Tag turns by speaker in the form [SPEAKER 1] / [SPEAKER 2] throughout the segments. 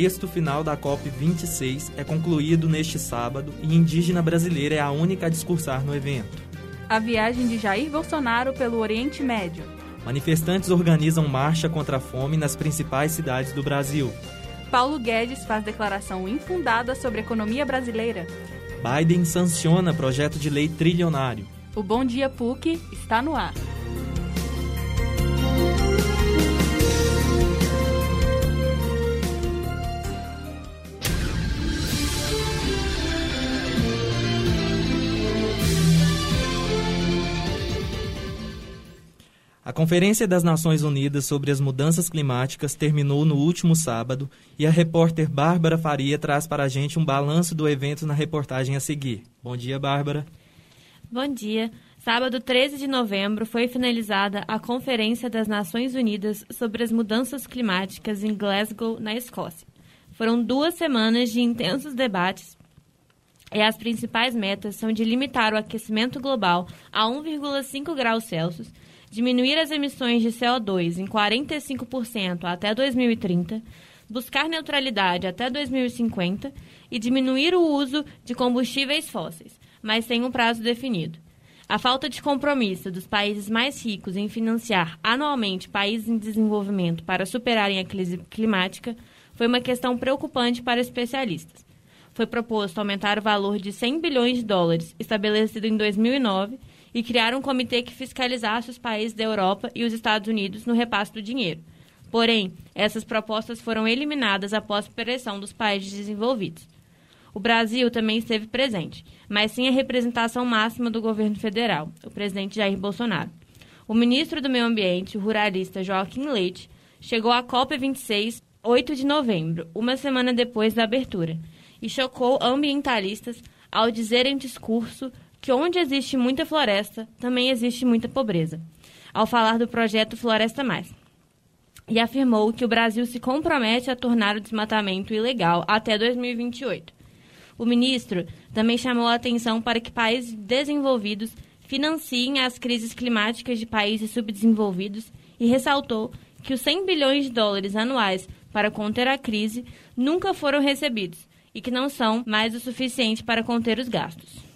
[SPEAKER 1] texto final da COP26 é concluído neste sábado e indígena brasileira é a única a discursar no evento.
[SPEAKER 2] A viagem de Jair Bolsonaro pelo Oriente Médio.
[SPEAKER 1] Manifestantes organizam marcha contra a fome nas principais cidades do Brasil.
[SPEAKER 2] Paulo Guedes faz declaração infundada sobre a economia brasileira.
[SPEAKER 1] Biden sanciona projeto de lei trilionário.
[SPEAKER 2] O Bom Dia PUC está no ar.
[SPEAKER 1] Conferência das Nações Unidas sobre as Mudanças Climáticas terminou no último sábado e a repórter Bárbara Faria traz para a gente um balanço do evento na reportagem a seguir. Bom dia, Bárbara.
[SPEAKER 3] Bom dia. Sábado 13 de novembro foi finalizada a Conferência das Nações Unidas sobre as Mudanças Climáticas em Glasgow, na Escócia. Foram duas semanas de intensos debates e as principais metas são de limitar o aquecimento global a 1,5 graus Celsius diminuir as emissões de CO2 em 45% até 2030, buscar neutralidade até 2050 e diminuir o uso de combustíveis fósseis, mas sem um prazo definido. A falta de compromisso dos países mais ricos em financiar anualmente países em desenvolvimento para superarem a crise climática foi uma questão preocupante para especialistas. Foi proposto aumentar o valor de 100 bilhões de dólares, estabelecido em 2009, e criar um comitê que fiscalizasse os países da Europa e os Estados Unidos no repasse do dinheiro. Porém, essas propostas foram eliminadas após pressão dos países desenvolvidos. O Brasil também esteve presente, mas sem a representação máxima do governo federal, o presidente Jair Bolsonaro. O ministro do Meio Ambiente, o ruralista Joaquim Leite, chegou à COP26 8 de novembro, uma semana depois da abertura, e chocou ambientalistas ao dizer em discurso que onde existe muita floresta, também existe muita pobreza, ao falar do projeto Floresta Mais. E afirmou que o Brasil se compromete a tornar o desmatamento ilegal até 2028. O ministro também chamou a atenção para que países desenvolvidos financiem as crises climáticas de países subdesenvolvidos e ressaltou que os 100 bilhões de dólares anuais para conter a crise nunca foram recebidos e que não são mais o suficiente para conter os gastos.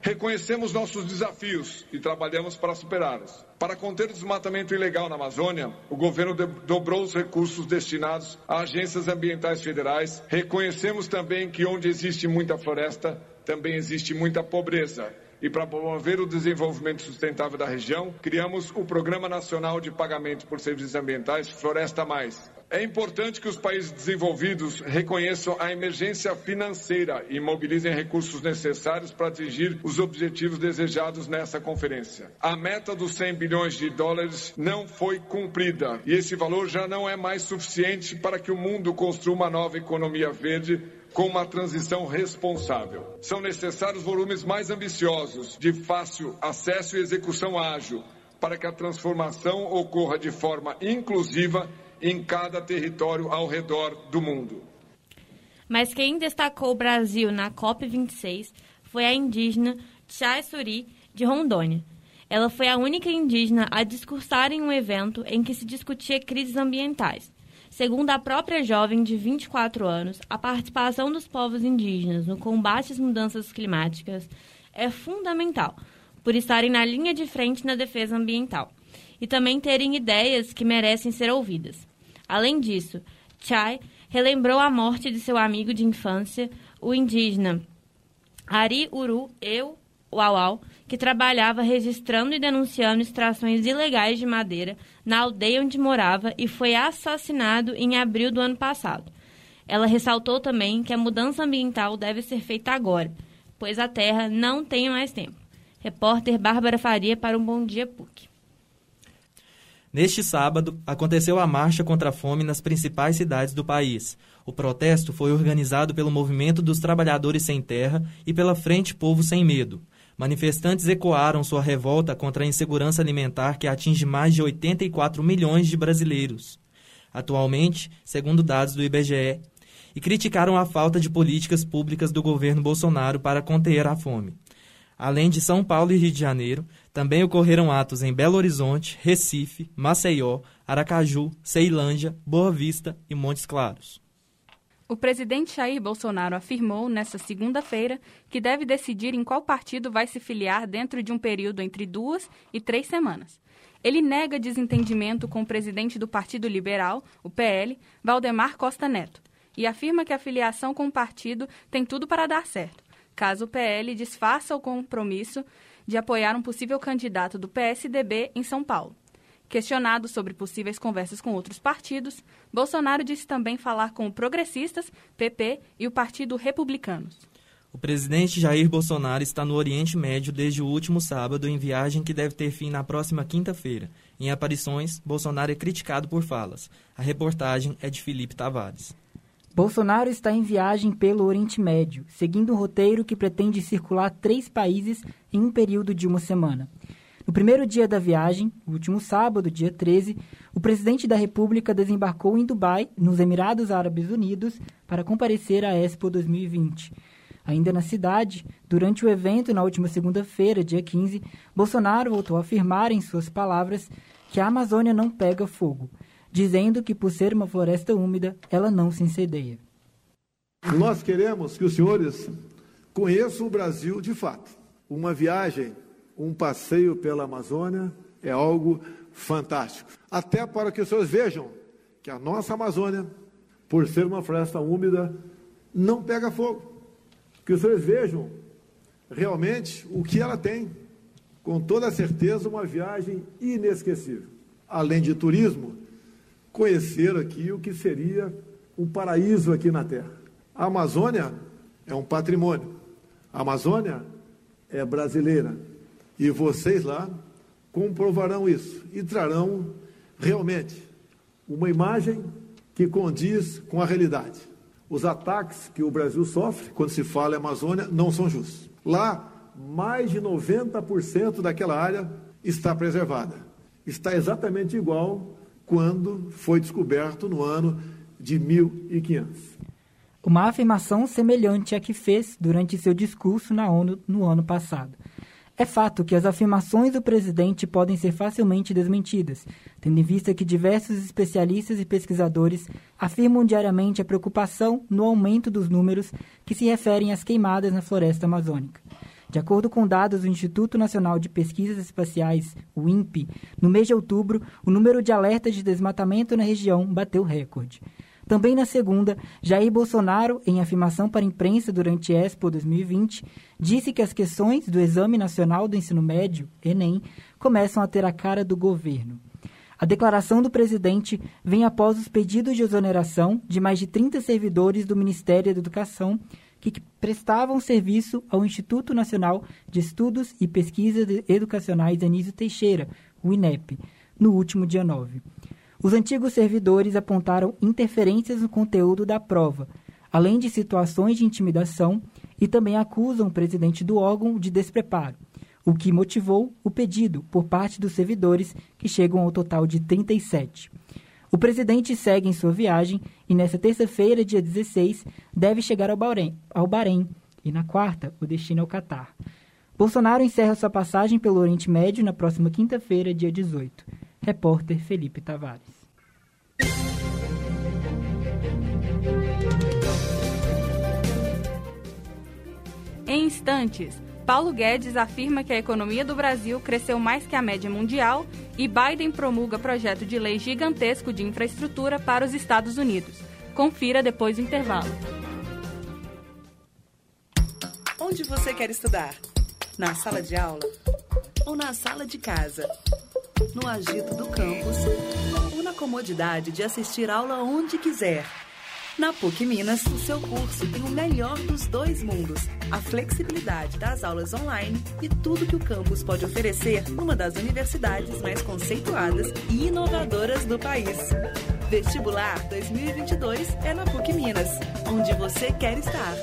[SPEAKER 4] Reconhecemos nossos desafios e trabalhamos para superá-los. Para conter o desmatamento ilegal na Amazônia, o governo dobrou os recursos destinados a agências ambientais federais. Reconhecemos também que onde existe muita floresta, também existe muita pobreza. E para promover o desenvolvimento sustentável da região, criamos o Programa Nacional de Pagamento por Serviços Ambientais Floresta Mais, é importante que os países desenvolvidos reconheçam a emergência financeira e mobilizem recursos necessários para atingir os objetivos desejados nessa conferência. A meta dos 100 bilhões de dólares não foi cumprida e esse valor já não é mais suficiente para que o mundo construa uma nova economia verde com uma transição responsável. São necessários volumes mais ambiciosos, de fácil acesso e execução ágil, para que a transformação ocorra de forma inclusiva em cada território ao redor do mundo.
[SPEAKER 3] Mas quem destacou o Brasil na COP26 foi a indígena Chay Suri, de Rondônia. Ela foi a única indígena a discursar em um evento em que se discutia crises ambientais. Segundo a própria jovem de 24 anos, a participação dos povos indígenas no combate às mudanças climáticas é fundamental, por estarem na linha de frente na defesa ambiental e também terem ideias que merecem ser ouvidas. Além disso, Chai relembrou a morte de seu amigo de infância, o indígena Ari Uru Eu Uauau, que trabalhava registrando e denunciando extrações ilegais de madeira na aldeia onde morava e foi assassinado em abril do ano passado. Ela ressaltou também que a mudança ambiental deve ser feita agora, pois a Terra não tem mais tempo. Repórter Bárbara Faria para um Bom Dia PUC.
[SPEAKER 1] Neste sábado, aconteceu a marcha contra a fome nas principais cidades do país. O protesto foi organizado pelo Movimento dos Trabalhadores Sem Terra e pela Frente Povo Sem Medo. Manifestantes ecoaram sua revolta contra a insegurança alimentar que atinge mais de 84 milhões de brasileiros. Atualmente, segundo dados do IBGE, e criticaram a falta de políticas públicas do governo Bolsonaro para conter a fome. Além de São Paulo e Rio de Janeiro, também ocorreram atos em Belo Horizonte, Recife, Maceió, Aracaju, Ceilândia, Boa Vista e Montes Claros.
[SPEAKER 2] O presidente Jair Bolsonaro afirmou nesta segunda-feira que deve decidir em qual partido vai se filiar dentro de um período entre duas e três semanas. Ele nega desentendimento com o presidente do Partido Liberal, o PL, Valdemar Costa Neto, e afirma que a filiação com o partido tem tudo para dar certo, caso o PL desfaça o compromisso de apoiar um possível candidato do PSDB em São Paulo. Questionado sobre possíveis conversas com outros partidos, Bolsonaro disse também falar com o Progressistas, PP e o Partido Republicanos.
[SPEAKER 1] O presidente Jair Bolsonaro está no Oriente Médio desde o último sábado em viagem que deve ter fim na próxima quinta-feira. Em aparições, Bolsonaro é criticado por falas. A reportagem é de Felipe Tavares.
[SPEAKER 5] Bolsonaro está em viagem pelo Oriente Médio, seguindo um roteiro que pretende circular três países em um período de uma semana. No primeiro dia da viagem, último sábado, dia 13, o presidente da República desembarcou em Dubai, nos Emirados Árabes Unidos, para comparecer à Expo 2020. Ainda na cidade, durante o evento na última segunda-feira, dia 15, Bolsonaro voltou a afirmar em suas palavras que a Amazônia não pega fogo, dizendo que por ser uma floresta úmida, ela não se incendeia.
[SPEAKER 6] Nós queremos que os senhores conheçam o Brasil de fato. Uma viagem um passeio pela Amazônia é algo fantástico. Até para que os senhores vejam que a nossa Amazônia, por ser uma floresta úmida, não pega fogo. Que os senhores vejam realmente o que ela tem. Com toda certeza, uma viagem inesquecível. Além de turismo, conhecer aqui o que seria um paraíso aqui na Terra. A Amazônia é um patrimônio. A Amazônia é brasileira. E vocês lá comprovarão isso e trarão realmente uma imagem que condiz com a realidade. Os ataques que o Brasil sofre quando se fala em Amazônia não são justos. Lá, mais de 90% daquela área está preservada. Está exatamente igual quando foi descoberto no ano de 1500.
[SPEAKER 5] Uma afirmação semelhante à que fez durante seu discurso na ONU no ano passado. É fato que as afirmações do presidente podem ser facilmente desmentidas, tendo em vista que diversos especialistas e pesquisadores afirmam diariamente a preocupação no aumento dos números que se referem às queimadas na floresta amazônica. De acordo com dados do Instituto Nacional de Pesquisas Espaciais, o INPE, no mês de outubro, o número de alertas de desmatamento na região bateu recorde. Também na segunda, Jair Bolsonaro, em afirmação para a imprensa durante Expo 2020, disse que as questões do Exame Nacional do Ensino Médio, Enem, começam a ter a cara do governo. A declaração do presidente vem após os pedidos de exoneração de mais de 30 servidores do Ministério da Educação que prestavam serviço ao Instituto Nacional de Estudos e Pesquisas Educacionais Anísio Teixeira, o INEP, no último dia 9. Os antigos servidores apontaram interferências no conteúdo da prova, além de situações de intimidação, e também acusam o presidente do órgão de despreparo, o que motivou o pedido por parte dos servidores, que chegam ao total de 37. O presidente segue em sua viagem e, nesta terça-feira, dia 16, deve chegar ao Bahrein, ao Bahrein e, na quarta, o destino é o Catar. Bolsonaro encerra sua passagem pelo Oriente Médio na próxima quinta-feira, dia 18. Repórter Felipe Tavares.
[SPEAKER 2] Em instantes, Paulo Guedes afirma que a economia do Brasil cresceu mais que a média mundial e Biden promulga projeto de lei gigantesco de infraestrutura para os Estados Unidos. Confira depois do intervalo.
[SPEAKER 7] Onde você quer estudar? Na sala de aula ou na sala de casa? no agito do campus ou na comodidade de assistir aula onde quiser. Na PUC Minas, o seu curso tem o melhor dos dois mundos: a flexibilidade das aulas online e tudo que o campus pode oferecer numa das universidades mais conceituadas e inovadoras do país. Vestibular 2022 é na PUC Minas, onde você quer estar.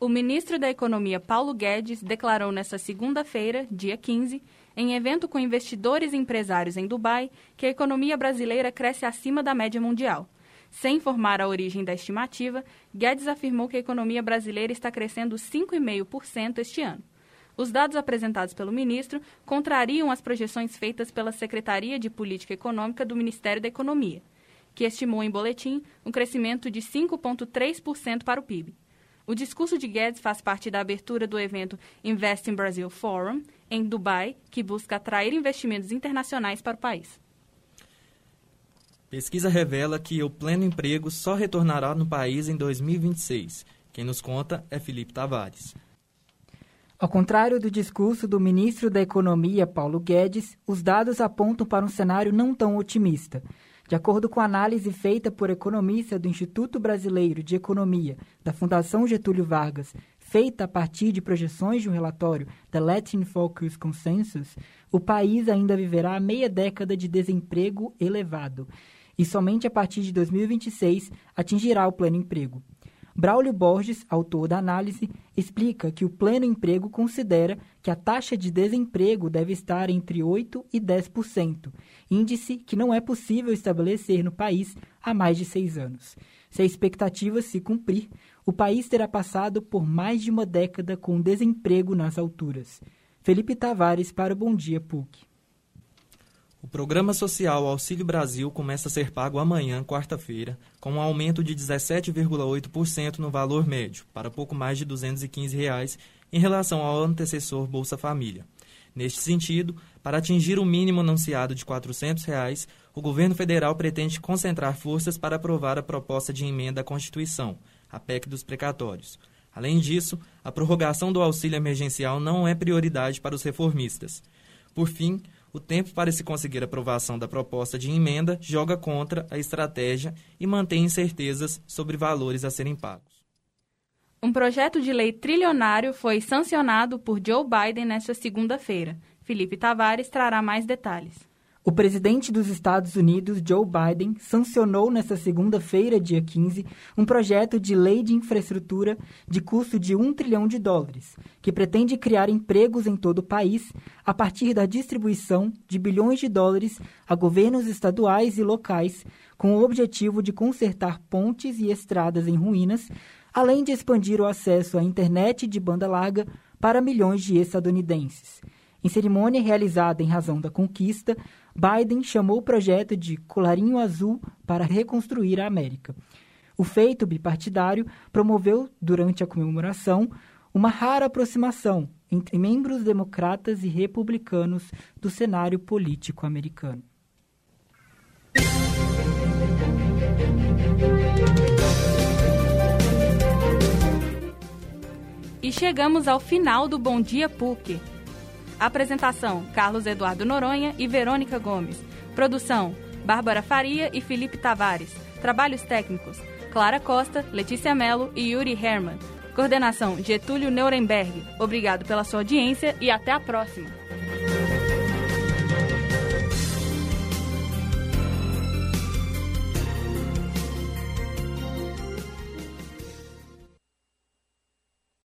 [SPEAKER 2] O ministro da Economia Paulo Guedes declarou nesta segunda-feira, dia 15, em evento com investidores e empresários em Dubai, que a economia brasileira cresce acima da média mundial. Sem informar a origem da estimativa, Guedes afirmou que a economia brasileira está crescendo 5,5% este ano. Os dados apresentados pelo ministro contrariam as projeções feitas pela Secretaria de Política Econômica do Ministério da Economia, que estimou em boletim um crescimento de 5,3% para o PIB. O discurso de Guedes faz parte da abertura do evento Invest in Brazil Forum, em Dubai, que busca atrair investimentos internacionais para o país.
[SPEAKER 1] Pesquisa revela que o pleno emprego só retornará no país em 2026. Quem nos conta é Felipe Tavares.
[SPEAKER 5] Ao contrário do discurso do ministro da Economia, Paulo Guedes, os dados apontam para um cenário não tão otimista. De acordo com a análise feita por economista do Instituto Brasileiro de Economia da Fundação Getúlio Vargas, feita a partir de projeções de um relatório da Latin Focus Consensus, o país ainda viverá meia década de desemprego elevado e somente a partir de 2026 atingirá o pleno emprego. Braulio Borges, autor da análise, explica que o pleno emprego considera que a taxa de desemprego deve estar entre 8% e 10%, índice que não é possível estabelecer no país há mais de seis anos. Se a expectativa se cumprir, o país terá passado por mais de uma década com desemprego nas alturas. Felipe Tavares para o Bom Dia PUC.
[SPEAKER 1] O programa social Auxílio Brasil começa a ser pago amanhã, quarta-feira, com um aumento de 17,8% no valor médio, para pouco mais de 215 reais, em relação ao antecessor Bolsa Família. Neste sentido, para atingir o mínimo anunciado de 400 reais, o governo federal pretende concentrar forças para aprovar a proposta de emenda à Constituição, a PEC dos precatórios. Além disso, a prorrogação do auxílio emergencial não é prioridade para os reformistas. Por fim, o tempo para se conseguir aprovação da proposta de emenda joga contra a estratégia e mantém incertezas sobre valores a serem pagos.
[SPEAKER 2] Um projeto de lei trilionário foi sancionado por Joe Biden nesta segunda-feira. Felipe Tavares trará mais detalhes.
[SPEAKER 5] O presidente dos Estados Unidos, Joe Biden, sancionou nesta segunda-feira, dia 15, um projeto de lei de infraestrutura de custo de um trilhão de dólares, que pretende criar empregos em todo o país a partir da distribuição de bilhões de dólares a governos estaduais e locais, com o objetivo de consertar pontes e estradas em ruínas, além de expandir o acesso à internet de banda larga para milhões de estadunidenses. Em cerimônia realizada em razão da conquista, Biden chamou o projeto de Colarinho Azul para reconstruir a América. O feito bipartidário promoveu, durante a comemoração, uma rara aproximação entre membros democratas e republicanos do cenário político americano.
[SPEAKER 2] E chegamos ao final do Bom Dia PUC. Apresentação: Carlos Eduardo Noronha e Verônica Gomes. Produção: Bárbara Faria e Felipe Tavares. Trabalhos técnicos: Clara Costa, Letícia Melo e Yuri Herman. Coordenação: Getúlio Nuremberg. Obrigado pela sua audiência e até a próxima.